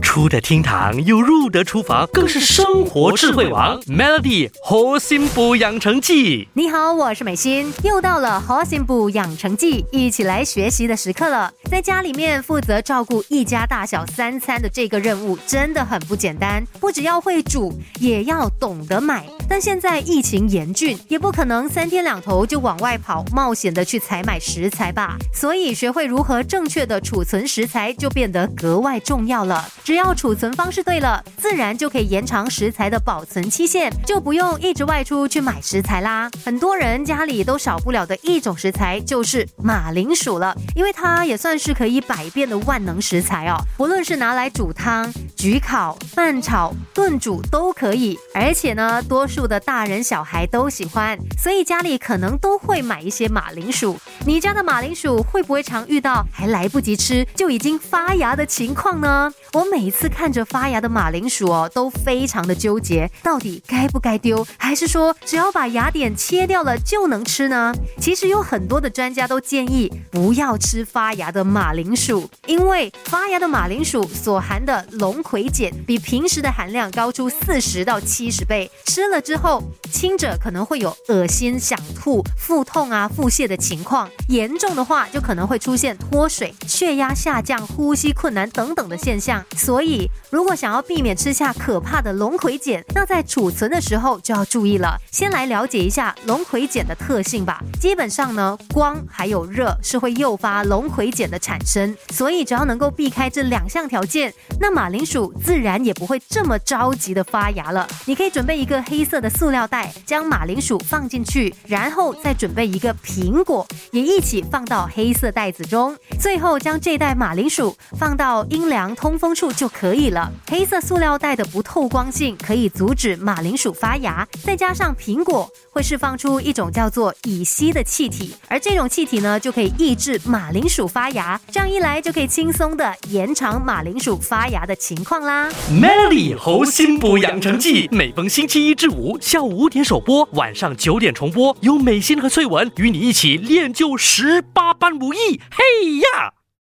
出得厅堂又入得厨房，更是生活智慧王。Melody 核心补养成记，你好，我是美心，又到了核心补养成记，一起来学习的时刻了。在家里面负责照顾一家大小三餐的这个任务真的很不简单，不只要会煮，也要懂得买。但现在疫情严峻，也不可能三天两头就往外跑，冒险的去采买食材吧。所以学会如何正确的储存食材就变得格外重要了。只要储存方式对了，自然就可以延长食材的保存期限，就不用一直外出去买食材啦。很多人家里都少不了的一种食材就是马铃薯了，因为它也算是可以百变的万能食材哦。不论是拿来煮汤、焗烤、拌炒、炖煮都可以，而且呢，多数的大人小孩都喜欢，所以家里可能都会买一些马铃薯。你家的马铃薯会不会常遇到还来不及吃就已经发芽的情况呢？我每每次看着发芽的马铃薯哦，都非常的纠结，到底该不该丢，还是说只要把芽点切掉了就能吃呢？其实有很多的专家都建议不要吃发芽的马铃薯，因为发芽的马铃薯所含的龙葵碱比平时的含量高出四十到七十倍，吃了之后轻者可能会有恶心、想吐、腹痛啊、腹泻的情况，严重的话就可能会出现脱水、血压下降、呼吸困难等等的现象。所以，如果想要避免吃下可怕的龙葵碱，那在储存的时候就要注意了。先来了解一下龙葵碱的特性吧。基本上呢，光还有热是会诱发龙葵碱的产生，所以只要能够避开这两项条件，那马铃薯自然也不会这么着急的发芽了。你可以准备一个黑色的塑料袋，将马铃薯放进去，然后再准备一个苹果，也一起放到黑色袋子中，最后将这袋马铃薯放到阴凉通风。处就可以了。黑色塑料袋的不透光性可以阻止马铃薯发芽，再加上苹果会释放出一种叫做乙烯的气体，而这种气体呢就可以抑制马铃薯发芽。这样一来就可以轻松的延长马铃薯发芽的情况啦。Melody 猴心补养成记，每逢星期一至五下午五点首播，晚上九点重播，有美心和翠文与你一起练就十八般武艺。嘿呀！